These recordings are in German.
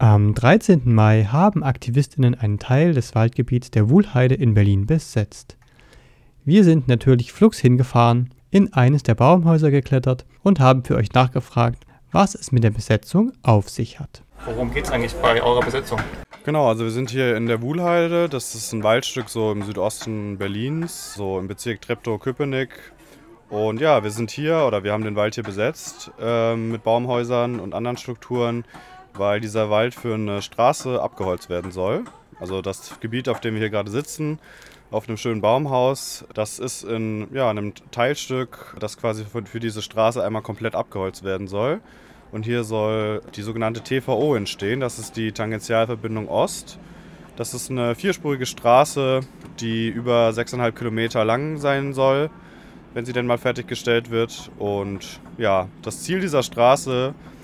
Am 13. Mai haben Aktivistinnen einen Teil des Waldgebiets der Wuhlheide in Berlin besetzt. Wir sind natürlich flugs hingefahren, in eines der Baumhäuser geklettert und haben für euch nachgefragt, was es mit der Besetzung auf sich hat. Worum geht es eigentlich bei eurer Besetzung? Genau, also wir sind hier in der Wuhlheide. Das ist ein Waldstück so im Südosten Berlins, so im Bezirk Treptow-Köpenick. Und ja, wir sind hier oder wir haben den Wald hier besetzt ähm, mit Baumhäusern und anderen Strukturen, weil dieser Wald für eine Straße abgeholzt werden soll. Also das Gebiet, auf dem wir hier gerade sitzen, auf einem schönen Baumhaus, das ist in ja, einem Teilstück, das quasi für, für diese Straße einmal komplett abgeholzt werden soll. Und hier soll die sogenannte TVO entstehen. Das ist die Tangentialverbindung Ost. Das ist eine vierspurige Straße, die über 6,5 Kilometer lang sein soll, wenn sie denn mal fertiggestellt wird. Und ja, das Ziel dieser Straße ist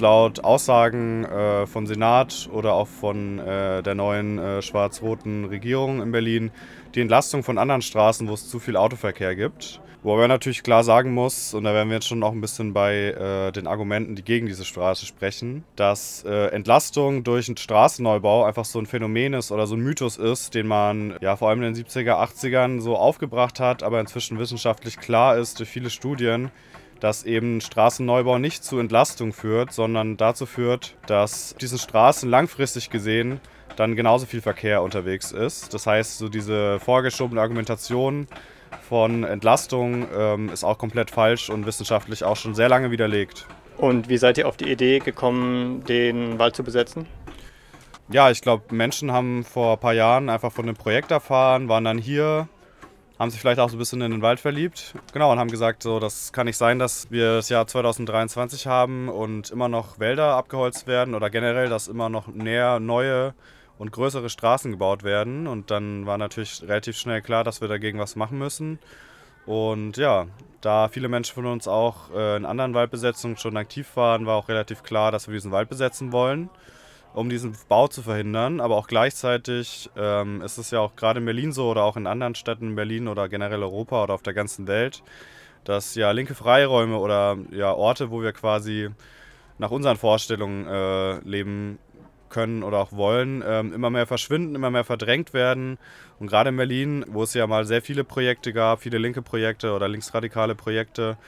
laut Aussagen äh, vom Senat oder auch von äh, der neuen äh, schwarz-roten Regierung in Berlin die Entlastung von anderen Straßen, wo es zu viel Autoverkehr gibt. Wobei man natürlich klar sagen muss, und da werden wir jetzt schon auch ein bisschen bei äh, den Argumenten, die gegen diese Straße sprechen, dass äh, Entlastung durch einen Straßenneubau einfach so ein Phänomen ist oder so ein Mythos ist, den man ja vor allem in den 70er, 80ern so aufgebracht hat, aber inzwischen wissenschaftlich klar ist durch viele Studien, dass eben Straßenneubau nicht zu Entlastung führt, sondern dazu führt, dass diesen Straßen langfristig gesehen dann genauso viel Verkehr unterwegs ist. Das heißt, so diese vorgeschobene Argumentation von Entlastung ähm, ist auch komplett falsch und wissenschaftlich auch schon sehr lange widerlegt. Und wie seid ihr auf die Idee gekommen, den Wald zu besetzen? Ja, ich glaube, Menschen haben vor ein paar Jahren einfach von dem Projekt erfahren, waren dann hier, haben sich vielleicht auch so ein bisschen in den Wald verliebt. Genau, und haben gesagt, so, das kann nicht sein, dass wir das Jahr 2023 haben und immer noch Wälder abgeholzt werden oder generell, dass immer noch näher neue und größere Straßen gebaut werden. Und dann war natürlich relativ schnell klar, dass wir dagegen was machen müssen. Und ja, da viele Menschen von uns auch äh, in anderen Waldbesetzungen schon aktiv waren, war auch relativ klar, dass wir diesen Wald besetzen wollen, um diesen Bau zu verhindern. Aber auch gleichzeitig ähm, ist es ja auch gerade in Berlin so oder auch in anderen Städten in Berlin oder generell Europa oder auf der ganzen Welt, dass ja linke Freiräume oder ja Orte, wo wir quasi nach unseren Vorstellungen äh, leben können oder auch wollen, ähm, immer mehr verschwinden, immer mehr verdrängt werden. Und gerade in Berlin, wo es ja mal sehr viele Projekte gab, viele linke Projekte oder linksradikale Projekte,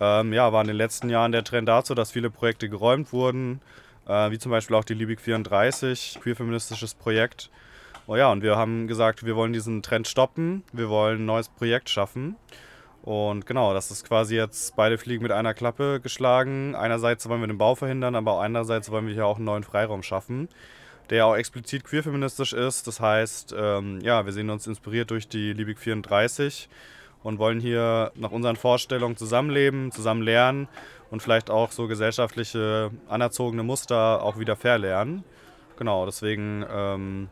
ähm, ja, war in den letzten Jahren der Trend dazu, dass viele Projekte geräumt wurden, wie zum Beispiel auch die Liebig 34, queerfeministisches Projekt. Oh ja, und wir haben gesagt, wir wollen diesen Trend stoppen, wir wollen ein neues Projekt schaffen. Und genau, das ist quasi jetzt beide Fliegen mit einer Klappe geschlagen. Einerseits wollen wir den Bau verhindern, aber auch andererseits wollen wir hier auch einen neuen Freiraum schaffen, der auch explizit queerfeministisch ist. Das heißt, ähm, ja, wir sehen uns inspiriert durch die Liebig 34 und wollen hier nach unseren Vorstellungen zusammenleben, zusammen lernen und vielleicht auch so gesellschaftliche anerzogene Muster auch wieder verlernen. Genau, deswegen ähm,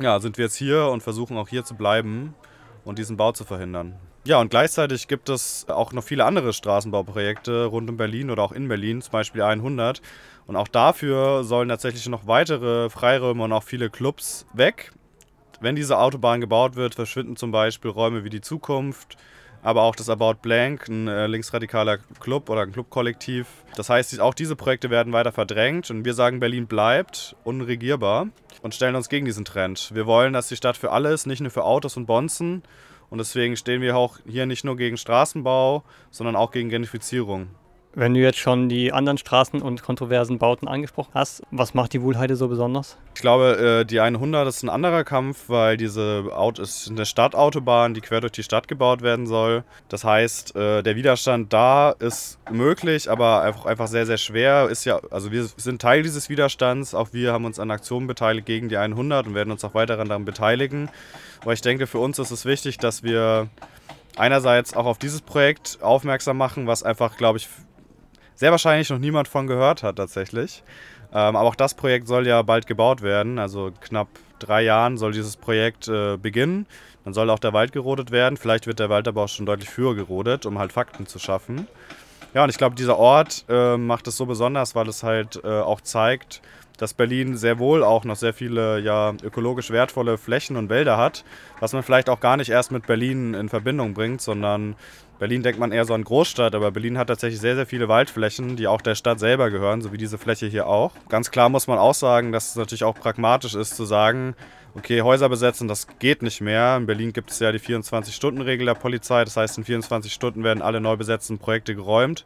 ja, sind wir jetzt hier und versuchen auch hier zu bleiben und diesen Bau zu verhindern. Ja, und gleichzeitig gibt es auch noch viele andere Straßenbauprojekte rund um Berlin oder auch in Berlin, zum Beispiel 100. Und auch dafür sollen tatsächlich noch weitere Freiräume und auch viele Clubs weg. Wenn diese Autobahn gebaut wird, verschwinden zum Beispiel Räume wie die Zukunft, aber auch das About Blank, ein äh, linksradikaler Club oder ein Clubkollektiv. Das heißt, auch diese Projekte werden weiter verdrängt und wir sagen, Berlin bleibt unregierbar und stellen uns gegen diesen Trend. Wir wollen, dass die Stadt für alles, nicht nur für Autos und Bonzen, und deswegen stehen wir auch hier nicht nur gegen Straßenbau, sondern auch gegen Gentrifizierung. Wenn du jetzt schon die anderen Straßen und kontroversen Bauten angesprochen hast, was macht die Wuhlheide so besonders? Ich glaube, äh, die 100 ist ein anderer Kampf, weil diese Auto ist eine Stadtautobahn, die quer durch die Stadt gebaut werden soll. Das heißt, äh, der Widerstand da ist möglich, aber einfach, einfach sehr, sehr schwer. Ist ja, also wir sind Teil dieses Widerstands. Auch wir haben uns an Aktionen beteiligt gegen die 100 und werden uns auch weiter daran beteiligen. Aber ich denke, für uns ist es wichtig, dass wir einerseits auch auf dieses Projekt aufmerksam machen, was einfach, glaube ich, sehr wahrscheinlich noch niemand von gehört hat tatsächlich. Ähm, aber auch das Projekt soll ja bald gebaut werden, also knapp drei Jahren soll dieses Projekt äh, beginnen. Dann soll auch der Wald gerodet werden. Vielleicht wird der Wald aber auch schon deutlich früher gerodet, um halt Fakten zu schaffen. Ja, und ich glaube, dieser Ort äh, macht es so besonders, weil es halt äh, auch zeigt, dass Berlin sehr wohl auch noch sehr viele ja, ökologisch wertvolle Flächen und Wälder hat, was man vielleicht auch gar nicht erst mit Berlin in Verbindung bringt, sondern Berlin denkt man eher so an Großstadt, aber Berlin hat tatsächlich sehr, sehr viele Waldflächen, die auch der Stadt selber gehören, so wie diese Fläche hier auch. Ganz klar muss man auch sagen, dass es natürlich auch pragmatisch ist zu sagen, okay, Häuser besetzen, das geht nicht mehr. In Berlin gibt es ja die 24-Stunden-Regel der Polizei, das heißt, in 24 Stunden werden alle neu besetzten Projekte geräumt.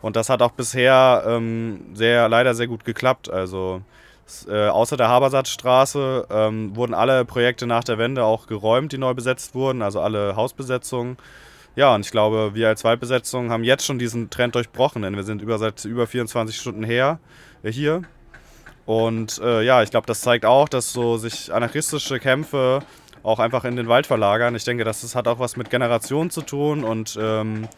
Und das hat auch bisher ähm, sehr, leider sehr gut geklappt. Also äh, außer der Habersatzstraße ähm, wurden alle Projekte nach der Wende auch geräumt, die neu besetzt wurden, also alle Hausbesetzungen. Ja, und ich glaube, wir als Waldbesetzung haben jetzt schon diesen Trend durchbrochen, denn wir sind über, seit über 24 Stunden her äh, hier. Und äh, ja, ich glaube, das zeigt auch, dass so sich anarchistische Kämpfe auch einfach in den Wald verlagern. Ich denke, das hat auch was mit Generationen zu tun und ähm,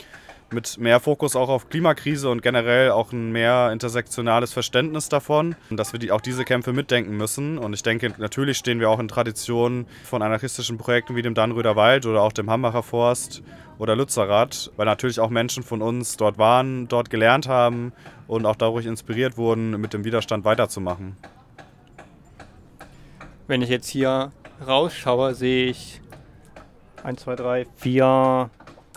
mit mehr Fokus auch auf Klimakrise und generell auch ein mehr intersektionales Verständnis davon, dass wir die, auch diese Kämpfe mitdenken müssen. Und ich denke, natürlich stehen wir auch in Traditionen von anarchistischen Projekten wie dem Dannröder Wald oder auch dem Hambacher Forst oder Lützerath, weil natürlich auch Menschen von uns dort waren, dort gelernt haben und auch dadurch inspiriert wurden, mit dem Widerstand weiterzumachen. Wenn ich jetzt hier rausschaue, sehe ich 1, 2, 3, 4,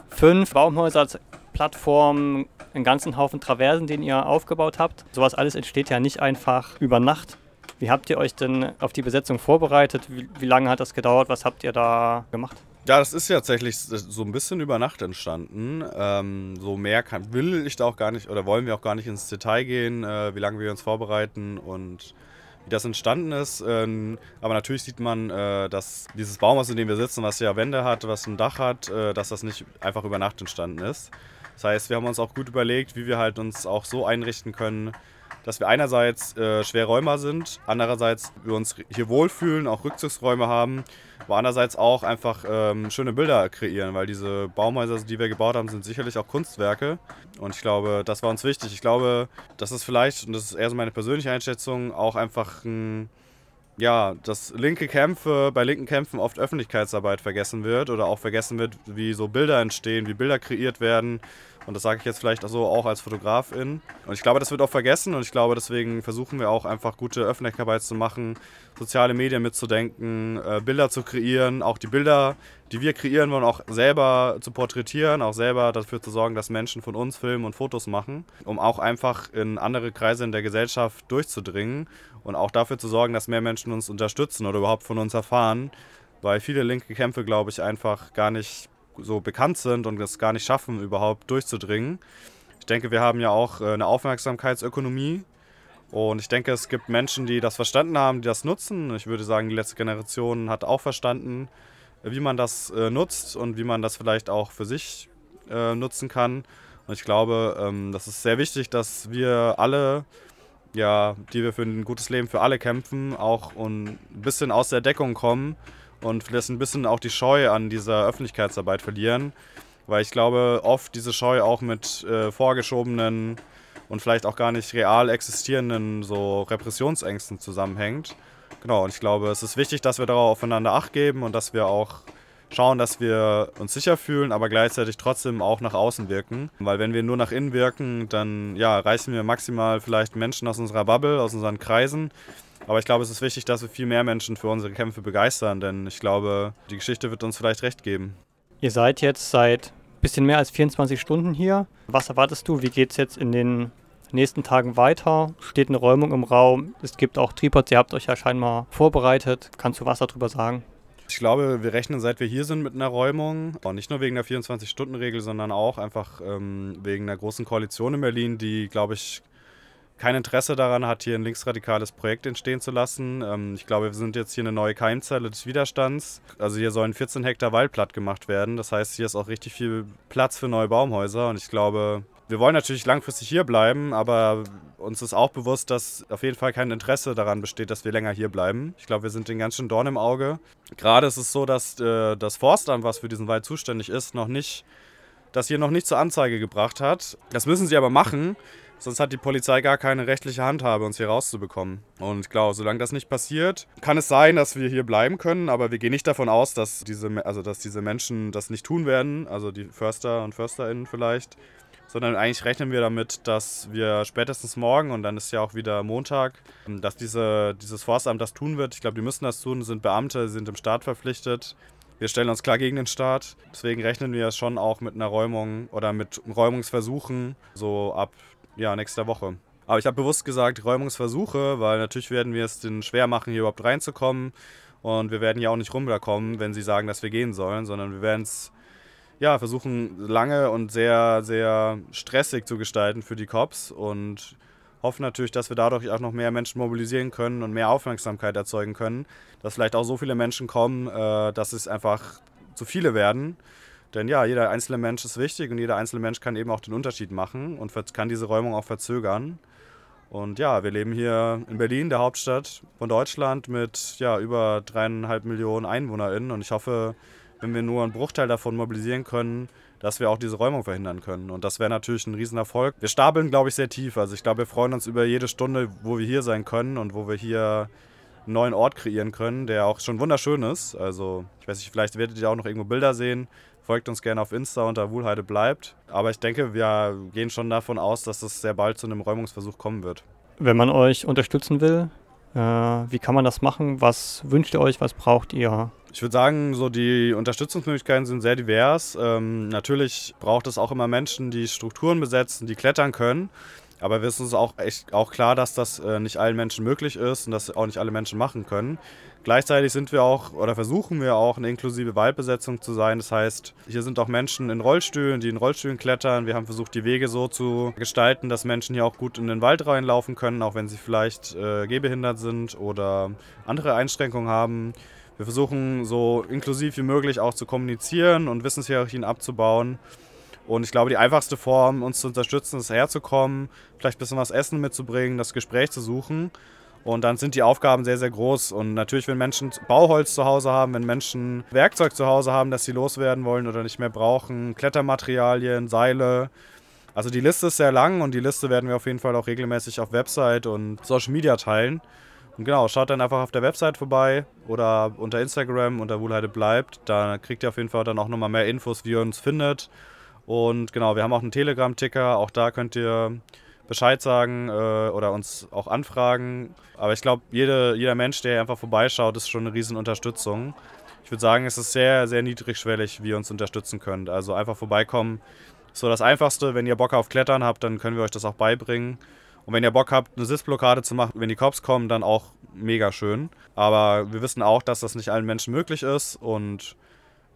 5 Baumhäuser als Plattform, einen ganzen Haufen Traversen, den ihr aufgebaut habt. Sowas alles entsteht ja nicht einfach über Nacht. Wie habt ihr euch denn auf die Besetzung vorbereitet? Wie, wie lange hat das gedauert? Was habt ihr da gemacht? Ja, das ist tatsächlich so ein bisschen über Nacht entstanden. Ähm, so mehr kann, will ich da auch gar nicht oder wollen wir auch gar nicht ins Detail gehen, äh, wie lange wir uns vorbereiten und wie das entstanden ist. Ähm, aber natürlich sieht man, äh, dass dieses Baumhaus, in dem wir sitzen, was ja Wände hat, was ein Dach hat, äh, dass das nicht einfach über Nacht entstanden ist. Das heißt, wir haben uns auch gut überlegt, wie wir halt uns auch so einrichten können, dass wir einerseits äh, schwer Räumer sind, andererseits wir uns hier wohlfühlen, auch Rückzugsräume haben, aber andererseits auch einfach ähm, schöne Bilder kreieren, weil diese Baumhäuser, die wir gebaut haben, sind sicherlich auch Kunstwerke und ich glaube, das war uns wichtig. Ich glaube, das ist vielleicht, und das ist eher so meine persönliche Einschätzung, auch einfach ein ja, dass linke Kämpfe, bei linken Kämpfen oft Öffentlichkeitsarbeit vergessen wird oder auch vergessen wird, wie so Bilder entstehen, wie Bilder kreiert werden. Und das sage ich jetzt vielleicht auch so auch als Fotografin. Und ich glaube, das wird auch vergessen und ich glaube, deswegen versuchen wir auch einfach gute Öffentlichkeitsarbeit zu machen, soziale Medien mitzudenken, äh, Bilder zu kreieren, auch die Bilder, die wir kreieren wollen, auch selber zu porträtieren, auch selber dafür zu sorgen, dass Menschen von uns filmen und Fotos machen, um auch einfach in andere Kreise in der Gesellschaft durchzudringen und auch dafür zu sorgen, dass mehr Menschen uns unterstützen oder überhaupt von uns erfahren, weil viele linke Kämpfe, glaube ich, einfach gar nicht so bekannt sind und es gar nicht schaffen, überhaupt durchzudringen. Ich denke, wir haben ja auch äh, eine Aufmerksamkeitsökonomie und ich denke, es gibt Menschen, die das verstanden haben, die das nutzen. Ich würde sagen, die letzte Generation hat auch verstanden, wie man das äh, nutzt und wie man das vielleicht auch für sich äh, nutzen kann. Und ich glaube, ähm, das ist sehr wichtig, dass wir alle ja, die wir für ein gutes Leben für alle kämpfen, auch ein bisschen aus der Deckung kommen und vielleicht ein bisschen auch die Scheu an dieser Öffentlichkeitsarbeit verlieren. Weil ich glaube, oft diese Scheu auch mit äh, vorgeschobenen und vielleicht auch gar nicht real existierenden so Repressionsängsten zusammenhängt. Genau, und ich glaube, es ist wichtig, dass wir darauf aufeinander Acht geben und dass wir auch schauen, dass wir uns sicher fühlen, aber gleichzeitig trotzdem auch nach außen wirken. Weil wenn wir nur nach innen wirken, dann ja, reißen wir maximal vielleicht Menschen aus unserer Bubble, aus unseren Kreisen. Aber ich glaube, es ist wichtig, dass wir viel mehr Menschen für unsere Kämpfe begeistern, denn ich glaube, die Geschichte wird uns vielleicht recht geben. Ihr seid jetzt seit ein bisschen mehr als 24 Stunden hier. Was erwartest du? Wie geht es jetzt in den nächsten Tagen weiter? Steht eine Räumung im Raum? Es gibt auch Tripods, ihr habt euch ja scheinbar vorbereitet. Kannst du was darüber sagen? Ich glaube, wir rechnen, seit wir hier sind, mit einer Räumung. Und nicht nur wegen der 24-Stunden-Regel, sondern auch einfach ähm, wegen der großen Koalition in Berlin, die, glaube ich, kein Interesse daran hat, hier ein linksradikales Projekt entstehen zu lassen. Ähm, ich glaube, wir sind jetzt hier eine neue Keimzelle des Widerstands. Also hier sollen 14 Hektar Wald platt gemacht werden. Das heißt, hier ist auch richtig viel Platz für neue Baumhäuser. Und ich glaube, wir wollen natürlich langfristig hier bleiben, aber uns ist auch bewusst, dass auf jeden Fall kein Interesse daran besteht, dass wir länger hier bleiben. Ich glaube, wir sind den ganz schön Dorn im Auge. Gerade ist es so, dass äh, das Forstamt, was für diesen Wald zuständig ist, noch nicht, das hier noch nicht zur Anzeige gebracht hat. Das müssen sie aber machen, Sonst hat die Polizei gar keine rechtliche Handhabe, uns hier rauszubekommen. Und klar, solange das nicht passiert, kann es sein, dass wir hier bleiben können, aber wir gehen nicht davon aus, dass diese, also dass diese Menschen das nicht tun werden, also die Förster und FörsterInnen vielleicht, sondern eigentlich rechnen wir damit, dass wir spätestens morgen, und dann ist ja auch wieder Montag, dass diese, dieses Forstamt das tun wird. Ich glaube, die müssen das tun, sind Beamte, sind im Staat verpflichtet. Wir stellen uns klar gegen den Staat. Deswegen rechnen wir schon auch mit einer Räumung oder mit Räumungsversuchen so ab ja, nächster Woche. Aber ich habe bewusst gesagt Räumungsversuche, weil natürlich werden wir es denen schwer machen, hier überhaupt reinzukommen. Und wir werden ja auch nicht runterkommen, wenn sie sagen, dass wir gehen sollen, sondern wir werden es ja, versuchen lange und sehr, sehr stressig zu gestalten für die Cops und hoffen natürlich, dass wir dadurch auch noch mehr Menschen mobilisieren können und mehr Aufmerksamkeit erzeugen können, dass vielleicht auch so viele Menschen kommen, äh, dass es einfach zu viele werden denn ja, jeder einzelne Mensch ist wichtig und jeder einzelne Mensch kann eben auch den Unterschied machen und kann diese Räumung auch verzögern. Und ja, wir leben hier in Berlin, der Hauptstadt von Deutschland, mit ja, über dreieinhalb Millionen EinwohnerInnen. Und ich hoffe, wenn wir nur einen Bruchteil davon mobilisieren können, dass wir auch diese Räumung verhindern können. Und das wäre natürlich ein Riesenerfolg. Wir stapeln, glaube ich, sehr tief. Also ich glaube, wir freuen uns über jede Stunde, wo wir hier sein können und wo wir hier einen neuen Ort kreieren können, der auch schon wunderschön ist. Also ich weiß nicht, vielleicht werdet ihr auch noch irgendwo Bilder sehen Folgt uns gerne auf Insta unter Wuhlheide bleibt. Aber ich denke, wir gehen schon davon aus, dass es sehr bald zu einem Räumungsversuch kommen wird. Wenn man euch unterstützen will, äh, wie kann man das machen? Was wünscht ihr euch? Was braucht ihr? Ich würde sagen, so die Unterstützungsmöglichkeiten sind sehr divers. Ähm, natürlich braucht es auch immer Menschen, die Strukturen besetzen, die klettern können. Aber wir wissen es auch echt auch klar, dass das äh, nicht allen Menschen möglich ist und dass auch nicht alle Menschen machen können. Gleichzeitig sind wir auch oder versuchen wir auch eine inklusive Waldbesetzung zu sein. Das heißt, hier sind auch Menschen in Rollstühlen, die in Rollstühlen klettern. Wir haben versucht, die Wege so zu gestalten, dass Menschen hier auch gut in den Wald reinlaufen können, auch wenn sie vielleicht äh, gehbehindert sind oder andere Einschränkungen haben. Wir versuchen so inklusiv wie möglich auch zu kommunizieren und Wissenshierarchien abzubauen. Und ich glaube, die einfachste Form, uns zu unterstützen, ist herzukommen, vielleicht ein bisschen was Essen mitzubringen, das Gespräch zu suchen. Und dann sind die Aufgaben sehr, sehr groß. Und natürlich, wenn Menschen Bauholz zu Hause haben, wenn Menschen Werkzeug zu Hause haben, das sie loswerden wollen oder nicht mehr brauchen, Klettermaterialien, Seile. Also die Liste ist sehr lang und die Liste werden wir auf jeden Fall auch regelmäßig auf Website und Social Media teilen. Und genau, schaut dann einfach auf der Website vorbei oder unter Instagram unter Wohlheide bleibt. Da kriegt ihr auf jeden Fall dann auch nochmal mehr Infos, wie ihr uns findet und genau, wir haben auch einen Telegram-Ticker, auch da könnt ihr Bescheid sagen äh, oder uns auch anfragen. Aber ich glaube, jede, jeder Mensch, der einfach vorbeischaut, ist schon eine riesen Unterstützung. Ich würde sagen, es ist sehr, sehr niedrigschwellig, wie ihr uns unterstützen könnt. Also einfach vorbeikommen ist so das Einfachste. Wenn ihr Bock auf Klettern habt, dann können wir euch das auch beibringen. Und wenn ihr Bock habt, eine Sitzblockade zu machen, wenn die Cops kommen, dann auch mega schön. Aber wir wissen auch, dass das nicht allen Menschen möglich ist und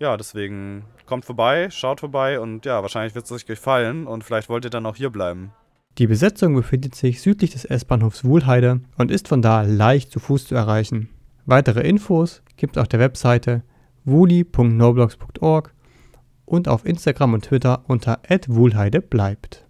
ja, deswegen kommt vorbei, schaut vorbei und ja, wahrscheinlich wird es euch gefallen und vielleicht wollt ihr dann auch hier bleiben. Die Besetzung befindet sich südlich des S-Bahnhofs Wuhlheide und ist von da leicht zu Fuß zu erreichen. Weitere Infos gibt es auf der Webseite wuli.noblogs.org und auf Instagram und Twitter unter @wuhlheide bleibt.